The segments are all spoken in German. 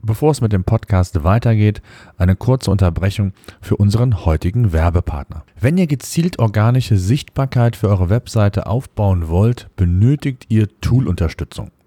Bevor es mit dem Podcast weitergeht, eine kurze Unterbrechung für unseren heutigen Werbepartner. Wenn ihr gezielt organische Sichtbarkeit für eure Webseite aufbauen wollt, benötigt ihr Tool-Unterstützung.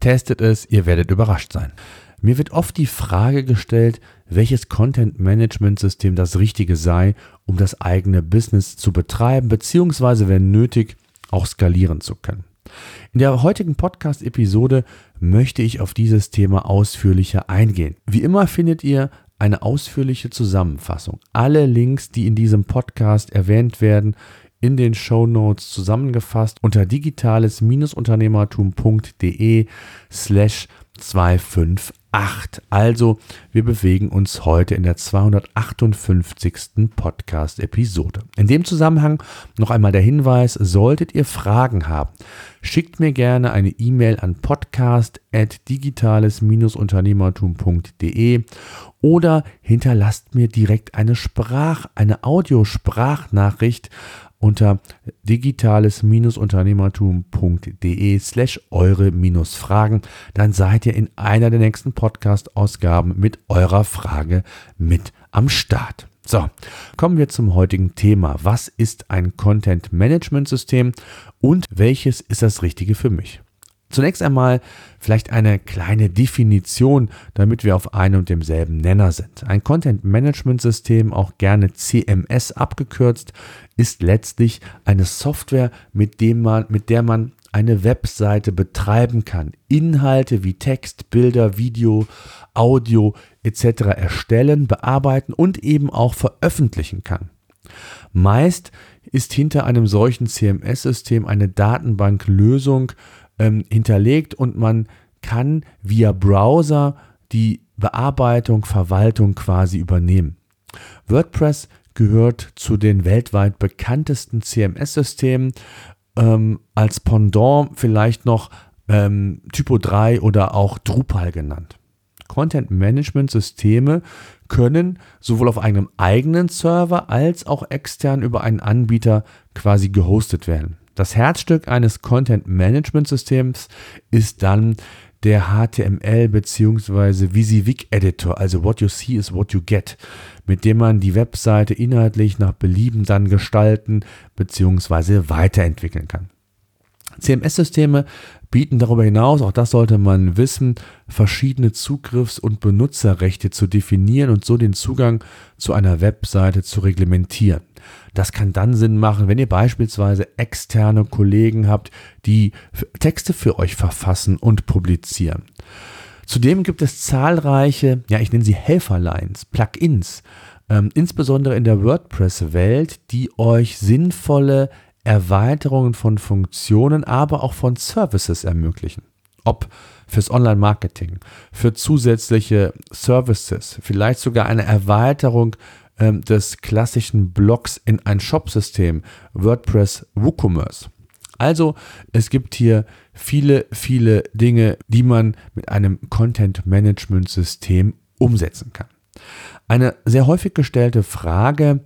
testet es, ihr werdet überrascht sein. Mir wird oft die Frage gestellt, welches Content-Management-System das richtige sei, um das eigene Business zu betreiben, beziehungsweise wenn nötig auch skalieren zu können. In der heutigen Podcast-Episode möchte ich auf dieses Thema ausführlicher eingehen. Wie immer findet ihr eine ausführliche Zusammenfassung. Alle Links, die in diesem Podcast erwähnt werden, in den Show Notes zusammengefasst unter digitales-unternehmertum.de slash 258. Also, wir bewegen uns heute in der 258. Podcast-Episode. In dem Zusammenhang noch einmal der Hinweis, solltet ihr Fragen haben, schickt mir gerne eine E-Mail an podcast.digitales-unternehmertum.de oder hinterlasst mir direkt eine Sprach, eine Audiosprachnachricht unter digitales-unternehmertum.de slash eure-fragen. Dann seid ihr in einer der nächsten Podcast-Ausgaben mit eurer Frage mit am Start. So, kommen wir zum heutigen Thema. Was ist ein Content-Management-System und welches ist das Richtige für mich? Zunächst einmal vielleicht eine kleine Definition, damit wir auf einem und demselben Nenner sind. Ein Content Management System, auch gerne CMS abgekürzt, ist letztlich eine Software, mit, dem man, mit der man eine Webseite betreiben kann, Inhalte wie Text, Bilder, Video, Audio etc. erstellen, bearbeiten und eben auch veröffentlichen kann. Meist ist hinter einem solchen CMS-System eine Datenbanklösung ähm, hinterlegt und man kann via Browser die Bearbeitung, Verwaltung quasi übernehmen. WordPress gehört zu den weltweit bekanntesten CMS-Systemen. Ähm, als Pendant vielleicht noch ähm, Typo 3 oder auch Drupal genannt. Content Management Systeme können sowohl auf einem eigenen Server als auch extern über einen Anbieter quasi gehostet werden. Das Herzstück eines Content Management Systems ist dann der HTML bzw. Visivik Editor, also what you see is what you get, mit dem man die Webseite inhaltlich nach Belieben dann gestalten bzw. weiterentwickeln kann. CMS-Systeme bieten darüber hinaus, auch das sollte man wissen, verschiedene Zugriffs- und Benutzerrechte zu definieren und so den Zugang zu einer Webseite zu reglementieren. Das kann dann Sinn machen, wenn ihr beispielsweise externe Kollegen habt, die Texte für euch verfassen und publizieren. Zudem gibt es zahlreiche, ja, ich nenne sie Helferlines, Plugins, ähm, insbesondere in der WordPress-Welt, die euch sinnvolle Erweiterungen von Funktionen, aber auch von Services ermöglichen. ob fürs Online-Marketing, für zusätzliche Services, vielleicht sogar eine Erweiterung ähm, des klassischen Blogs in ein Shop-System, WordPress WooCommerce. Also es gibt hier viele, viele Dinge, die man mit einem Content-Management-System umsetzen kann. Eine sehr häufig gestellte Frage,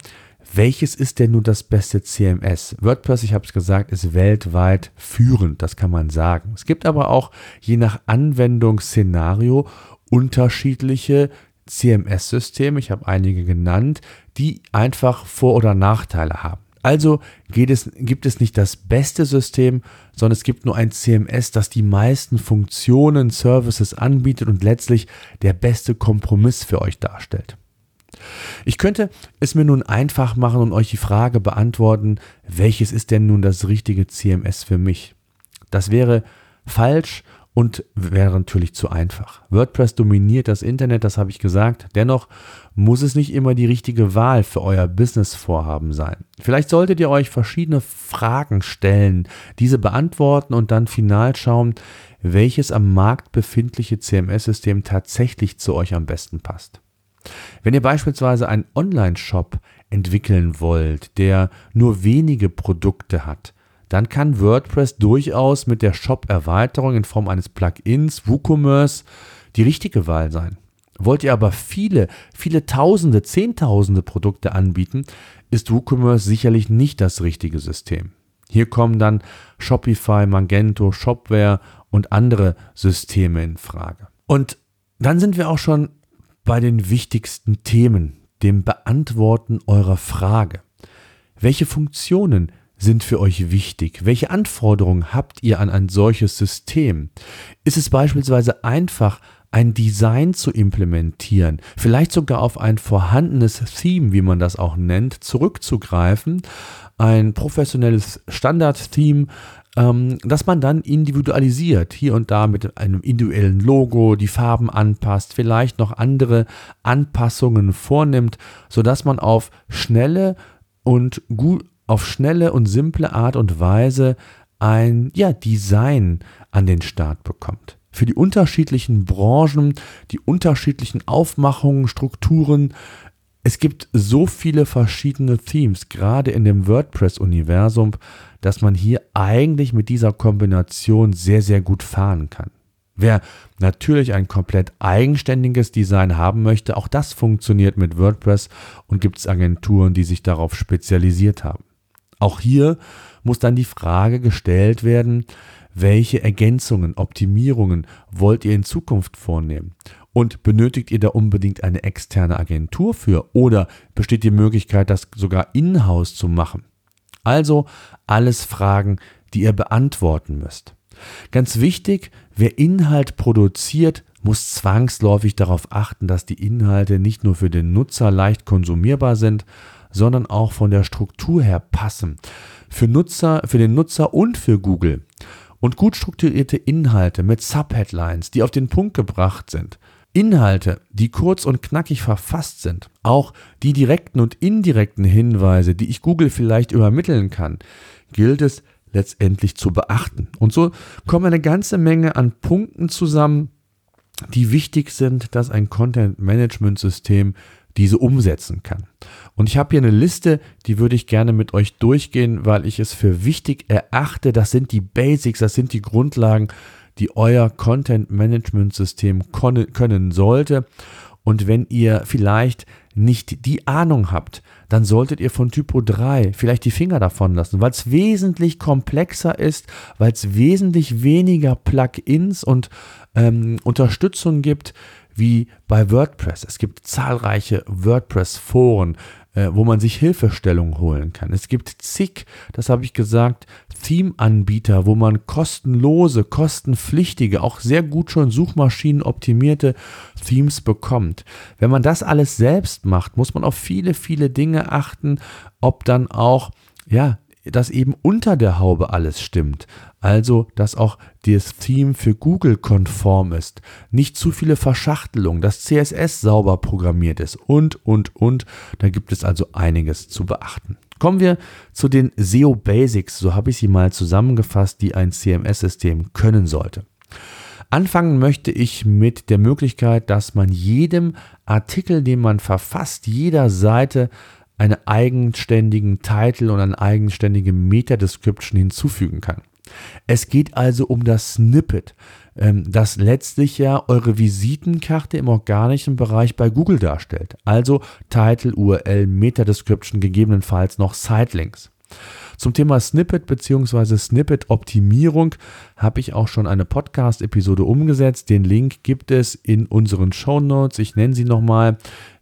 welches ist denn nun das beste CMS? WordPress, ich habe es gesagt, ist weltweit führend, das kann man sagen. Es gibt aber auch je nach Anwendungsszenario unterschiedliche CMS-Systeme, ich habe einige genannt, die einfach Vor- oder Nachteile haben. Also es, gibt es nicht das beste System, sondern es gibt nur ein CMS, das die meisten Funktionen, Services anbietet und letztlich der beste Kompromiss für euch darstellt. Ich könnte es mir nun einfach machen und euch die Frage beantworten, welches ist denn nun das richtige CMS für mich? Das wäre falsch und wäre natürlich zu einfach. WordPress dominiert das Internet, das habe ich gesagt. Dennoch muss es nicht immer die richtige Wahl für euer Businessvorhaben sein. Vielleicht solltet ihr euch verschiedene Fragen stellen, diese beantworten und dann final schauen, welches am Markt befindliche CMS-System tatsächlich zu euch am besten passt. Wenn ihr beispielsweise einen Online-Shop entwickeln wollt, der nur wenige Produkte hat, dann kann WordPress durchaus mit der Shop-Erweiterung in Form eines Plugins, WooCommerce, die richtige Wahl sein. Wollt ihr aber viele, viele Tausende, Zehntausende Produkte anbieten, ist WooCommerce sicherlich nicht das richtige System. Hier kommen dann Shopify, Magento, Shopware und andere Systeme in Frage. Und dann sind wir auch schon bei den wichtigsten Themen, dem Beantworten eurer Frage. Welche Funktionen sind für euch wichtig? Welche Anforderungen habt ihr an ein solches System? Ist es beispielsweise einfach, ein Design zu implementieren, vielleicht sogar auf ein vorhandenes Theme, wie man das auch nennt, zurückzugreifen, ein professionelles Standard-Theme, ähm, dass man dann individualisiert, hier und da mit einem individuellen Logo, die Farben anpasst, vielleicht noch andere Anpassungen vornimmt, sodass man auf schnelle und gut auf schnelle und simple Art und Weise ein ja, Design an den Start bekommt. Für die unterschiedlichen Branchen, die unterschiedlichen Aufmachungen, Strukturen. Es gibt so viele verschiedene Themes, gerade in dem WordPress-Universum, dass man hier eigentlich mit dieser Kombination sehr, sehr gut fahren kann. Wer natürlich ein komplett eigenständiges Design haben möchte, auch das funktioniert mit WordPress und gibt es Agenturen, die sich darauf spezialisiert haben. Auch hier muss dann die Frage gestellt werden, welche Ergänzungen, Optimierungen wollt ihr in Zukunft vornehmen? Und benötigt ihr da unbedingt eine externe Agentur für? Oder besteht die Möglichkeit, das sogar in-house zu machen? Also alles Fragen, die ihr beantworten müsst. Ganz wichtig, wer Inhalt produziert, muss zwangsläufig darauf achten, dass die Inhalte nicht nur für den Nutzer leicht konsumierbar sind, sondern auch von der Struktur her passen. Für Nutzer, für den Nutzer und für Google. Und gut strukturierte Inhalte mit Subheadlines, die auf den Punkt gebracht sind. Inhalte, die kurz und knackig verfasst sind, auch die direkten und indirekten Hinweise, die ich Google vielleicht übermitteln kann, gilt es letztendlich zu beachten. Und so kommen eine ganze Menge an Punkten zusammen, die wichtig sind, dass ein Content-Management-System diese umsetzen kann. Und ich habe hier eine Liste, die würde ich gerne mit euch durchgehen, weil ich es für wichtig erachte. Das sind die Basics, das sind die Grundlagen, die euer Content-Management-System können sollte. Und wenn ihr vielleicht nicht die Ahnung habt, dann solltet ihr von Typo 3 vielleicht die Finger davon lassen, weil es wesentlich komplexer ist, weil es wesentlich weniger Plugins und ähm, Unterstützung gibt, wie bei WordPress. Es gibt zahlreiche WordPress-Foren, äh, wo man sich Hilfestellung holen kann. Es gibt zig, das habe ich gesagt, Theme-Anbieter, wo man kostenlose, kostenpflichtige, auch sehr gut schon suchmaschinenoptimierte Themes bekommt. Wenn man das alles selbst macht, muss man auf viele, viele Dinge achten, ob dann auch ja, dass eben unter der Haube alles stimmt. Also, dass auch das Theme für Google konform ist, nicht zu viele Verschachtelungen, dass CSS sauber programmiert ist und, und, und. Da gibt es also einiges zu beachten. Kommen wir zu den SEO Basics, so habe ich sie mal zusammengefasst, die ein CMS-System können sollte. Anfangen möchte ich mit der Möglichkeit, dass man jedem Artikel, den man verfasst, jeder Seite einen eigenständigen Titel und eine eigenständige Meta-Description hinzufügen kann. Es geht also um das Snippet, ähm, das letztlich ja eure Visitenkarte im organischen Bereich bei Google darstellt. Also Title, URL, Meta-Description, gegebenenfalls noch Sitelinks. Zum Thema Snippet bzw. Snippet-Optimierung habe ich auch schon eine Podcast-Episode umgesetzt. Den Link gibt es in unseren Show Notes. Ich nenne sie nochmal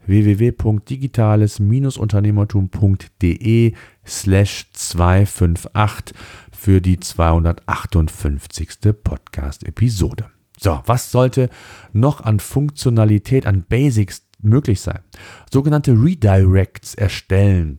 www.digitales-unternehmertum.de slash 258 für die 258. Podcast-Episode. So, was sollte noch an Funktionalität, an Basics möglich sein? Sogenannte Redirects erstellen.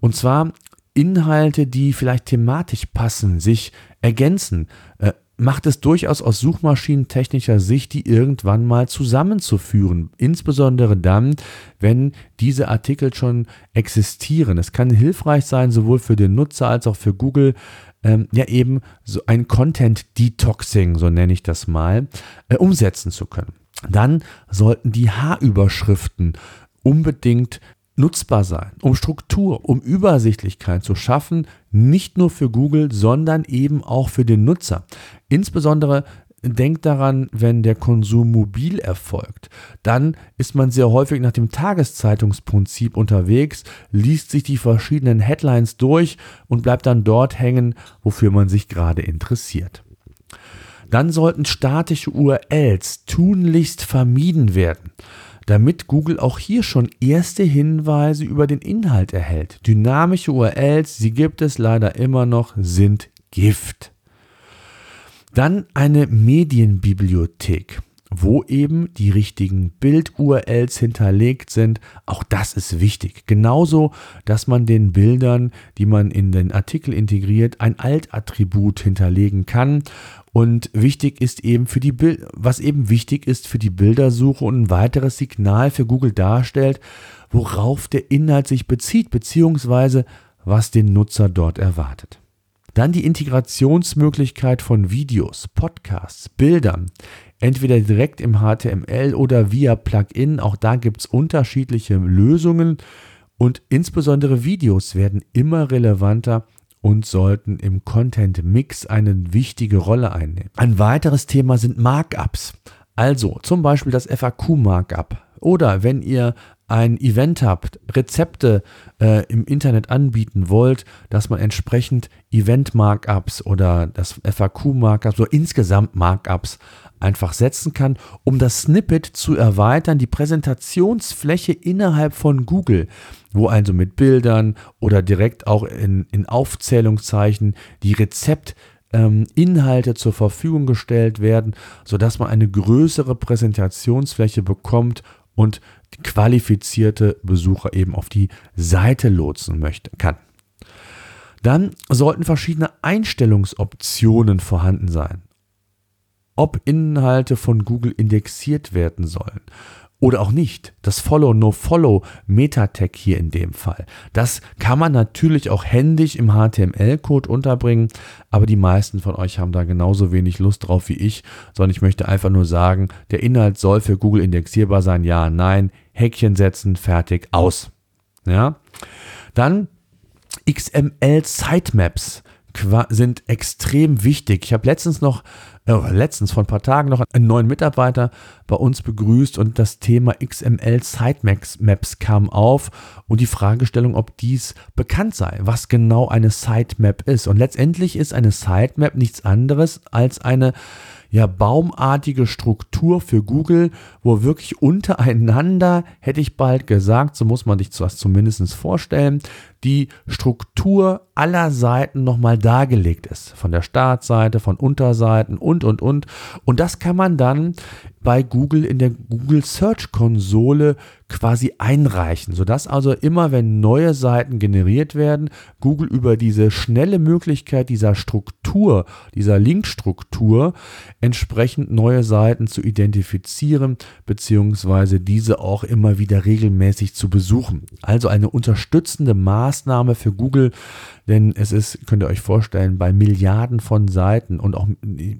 Und zwar Inhalte, die vielleicht thematisch passen, sich ergänzen, äh, macht es durchaus aus suchmaschinentechnischer Sicht, die irgendwann mal zusammenzuführen. Insbesondere dann, wenn diese Artikel schon existieren. Es kann hilfreich sein, sowohl für den Nutzer als auch für Google, ähm, ja eben so ein Content Detoxing, so nenne ich das mal, äh, umsetzen zu können. Dann sollten die H-Überschriften unbedingt nutzbar sein, um Struktur, um Übersichtlichkeit zu schaffen, nicht nur für Google, sondern eben auch für den Nutzer. Insbesondere denkt daran, wenn der Konsum mobil erfolgt, dann ist man sehr häufig nach dem Tageszeitungsprinzip unterwegs, liest sich die verschiedenen Headlines durch und bleibt dann dort hängen, wofür man sich gerade interessiert. Dann sollten statische URLs tunlichst vermieden werden damit Google auch hier schon erste Hinweise über den Inhalt erhält. Dynamische URLs, sie gibt es leider immer noch, sind Gift. Dann eine Medienbibliothek, wo eben die richtigen Bild-URLs hinterlegt sind. Auch das ist wichtig. Genauso, dass man den Bildern, die man in den Artikel integriert, ein Alt-Attribut hinterlegen kann. Und wichtig ist eben für die Bild, was eben wichtig ist für die Bildersuche und ein weiteres Signal für Google darstellt, worauf der Inhalt sich bezieht, beziehungsweise was den Nutzer dort erwartet. Dann die Integrationsmöglichkeit von Videos, Podcasts, Bildern, entweder direkt im HTML oder via Plugin. Auch da gibt es unterschiedliche Lösungen und insbesondere Videos werden immer relevanter und sollten im Content Mix eine wichtige Rolle einnehmen. Ein weiteres Thema sind Markups. Also zum Beispiel das FAQ-Markup. Oder wenn ihr ein Event habt, Rezepte äh, im Internet anbieten wollt, dass man entsprechend Event-Markups oder das FAQ-Markups oder insgesamt Markups einfach setzen kann, um das Snippet zu erweitern, die Präsentationsfläche innerhalb von Google, wo also mit Bildern oder direkt auch in, in Aufzählungszeichen die Rezept ähm, Inhalte zur Verfügung gestellt werden, sodass man eine größere Präsentationsfläche bekommt und qualifizierte Besucher eben auf die Seite lotsen möchte, kann. Dann sollten verschiedene Einstellungsoptionen vorhanden sein. Ob Inhalte von Google indexiert werden sollen oder auch nicht. Das Follow, No Follow, Meta-Tag hier in dem Fall. Das kann man natürlich auch händisch im HTML-Code unterbringen, aber die meisten von euch haben da genauso wenig Lust drauf wie ich, sondern ich möchte einfach nur sagen, der Inhalt soll für Google indexierbar sein, ja, nein, Häkchen setzen, fertig, aus. Ja. Dann XML Sitemaps sind extrem wichtig. Ich habe letztens noch äh, letztens vor ein paar Tagen noch einen neuen Mitarbeiter bei uns begrüßt und das Thema XML Sitemaps Maps kam auf und die Fragestellung, ob dies bekannt sei, was genau eine Sitemap ist. Und letztendlich ist eine Sitemap nichts anderes als eine ja, baumartige Struktur für Google, wo wirklich untereinander, hätte ich bald gesagt, so muss man sich das zumindest vorstellen, die Struktur aller Seiten nochmal dargelegt ist. Von der Startseite, von Unterseiten und, und, und. Und das kann man dann bei Google in der Google Search Konsole quasi einreichen, sodass also immer, wenn neue Seiten generiert werden, Google über diese schnelle Möglichkeit dieser Struktur, dieser Linkstruktur, entsprechend neue Seiten zu identifizieren, beziehungsweise diese auch immer wieder regelmäßig zu besuchen. Also eine unterstützende Maßnahme Maßnahme für Google, denn es ist, könnt ihr euch vorstellen, bei Milliarden von Seiten und auch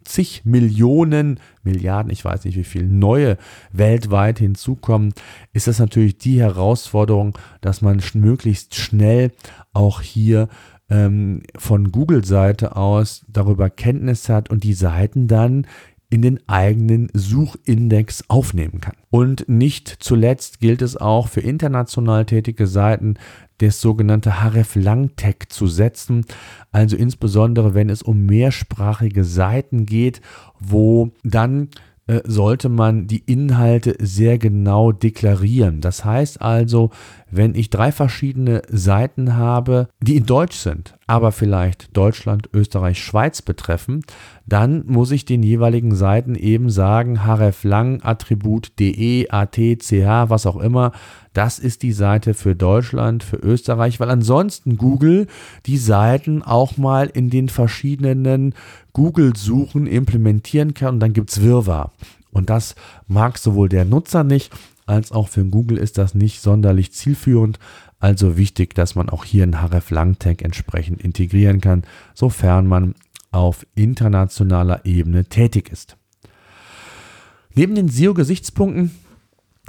zig Millionen, Milliarden, ich weiß nicht wie viel, neue weltweit hinzukommen, ist das natürlich die Herausforderung, dass man möglichst schnell auch hier ähm, von Google-Seite aus darüber Kenntnis hat und die Seiten dann in den eigenen Suchindex aufnehmen kann. Und nicht zuletzt gilt es auch für international tätige Seiten, das sogenannte href Langtag zu setzen, also insbesondere wenn es um mehrsprachige Seiten geht, wo dann äh, sollte man die Inhalte sehr genau deklarieren. Das heißt also, wenn ich drei verschiedene Seiten habe, die in Deutsch sind, aber vielleicht Deutschland, Österreich, Schweiz betreffen, dann muss ich den jeweiligen Seiten eben sagen, href lang, Attribut de, at, ch, was auch immer, das ist die Seite für Deutschland, für Österreich, weil ansonsten Google die Seiten auch mal in den verschiedenen Google-Suchen implementieren kann und dann gibt es Wirrwarr. Und das mag sowohl der Nutzer nicht, als auch für Google ist das nicht sonderlich zielführend. Also wichtig, dass man auch hier einen href lang tag entsprechend integrieren kann, sofern man auf internationaler Ebene tätig ist. Neben den SEO-Gesichtspunkten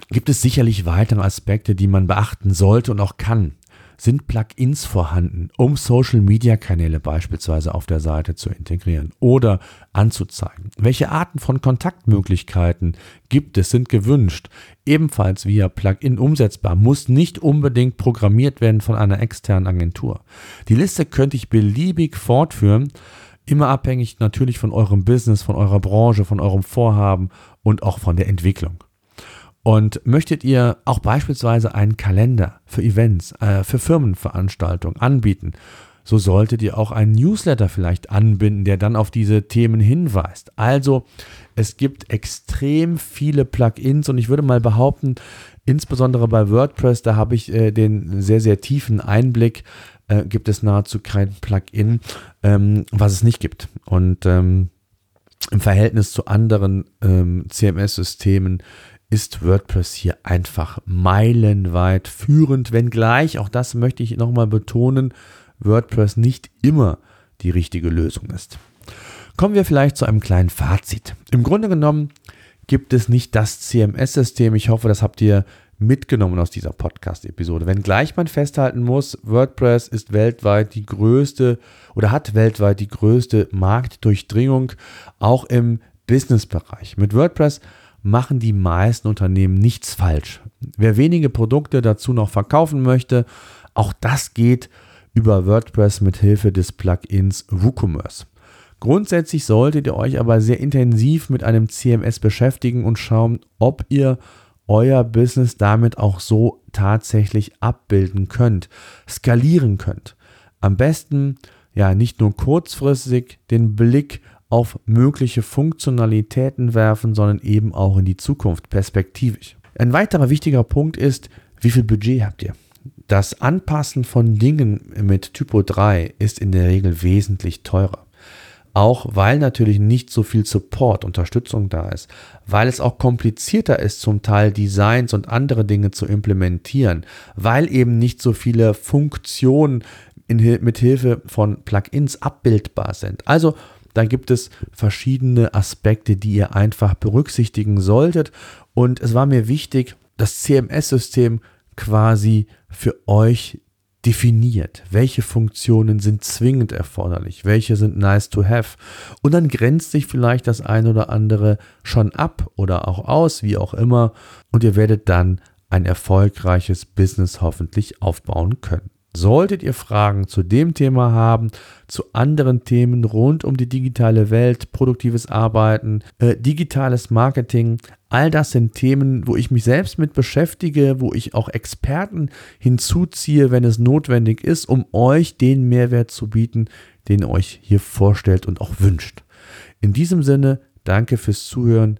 gibt es sicherlich weitere Aspekte, die man beachten sollte und auch kann. Sind Plugins vorhanden, um Social-Media-Kanäle beispielsweise auf der Seite zu integrieren oder anzuzeigen? Welche Arten von Kontaktmöglichkeiten gibt es, sind gewünscht? Ebenfalls via Plugin umsetzbar, muss nicht unbedingt programmiert werden von einer externen Agentur. Die Liste könnte ich beliebig fortführen, immer abhängig natürlich von eurem Business, von eurer Branche, von eurem Vorhaben und auch von der Entwicklung. Und möchtet ihr auch beispielsweise einen Kalender für Events, äh, für Firmenveranstaltungen anbieten, so solltet ihr auch einen Newsletter vielleicht anbinden, der dann auf diese Themen hinweist. Also es gibt extrem viele Plugins und ich würde mal behaupten, insbesondere bei WordPress, da habe ich äh, den sehr, sehr tiefen Einblick, äh, gibt es nahezu kein Plugin, ähm, was es nicht gibt. Und ähm, im Verhältnis zu anderen ähm, CMS-Systemen ist WordPress hier einfach meilenweit führend, wenngleich, auch das möchte ich nochmal betonen, WordPress nicht immer die richtige Lösung ist. Kommen wir vielleicht zu einem kleinen Fazit. Im Grunde genommen gibt es nicht das CMS-System. Ich hoffe, das habt ihr mitgenommen aus dieser Podcast-Episode. Wenngleich man festhalten muss, WordPress ist weltweit die größte oder hat weltweit die größte Marktdurchdringung, auch im Business-Bereich. Mit WordPress machen die meisten Unternehmen nichts falsch. Wer wenige Produkte dazu noch verkaufen möchte, auch das geht über WordPress mit Hilfe des Plugins WooCommerce. Grundsätzlich solltet ihr euch aber sehr intensiv mit einem CMS beschäftigen und schauen, ob ihr euer Business damit auch so tatsächlich abbilden könnt, skalieren könnt. Am besten ja nicht nur kurzfristig den Blick auf mögliche Funktionalitäten werfen, sondern eben auch in die Zukunft perspektivisch. Ein weiterer wichtiger Punkt ist, wie viel Budget habt ihr? Das Anpassen von Dingen mit Typo 3 ist in der Regel wesentlich teurer. Auch weil natürlich nicht so viel Support, Unterstützung da ist, weil es auch komplizierter ist, zum Teil Designs und andere Dinge zu implementieren, weil eben nicht so viele Funktionen in, mit Hilfe von Plugins abbildbar sind. Also da gibt es verschiedene Aspekte, die ihr einfach berücksichtigen solltet. Und es war mir wichtig, das CMS-System quasi für euch definiert, welche Funktionen sind zwingend erforderlich, welche sind nice to have. Und dann grenzt sich vielleicht das eine oder andere schon ab oder auch aus, wie auch immer. Und ihr werdet dann ein erfolgreiches Business hoffentlich aufbauen können. Solltet ihr Fragen zu dem Thema haben, zu anderen Themen rund um die digitale Welt, produktives Arbeiten, äh, digitales Marketing, all das sind Themen, wo ich mich selbst mit beschäftige, wo ich auch Experten hinzuziehe, wenn es notwendig ist, um euch den Mehrwert zu bieten, den ihr euch hier vorstellt und auch wünscht. In diesem Sinne, danke fürs Zuhören.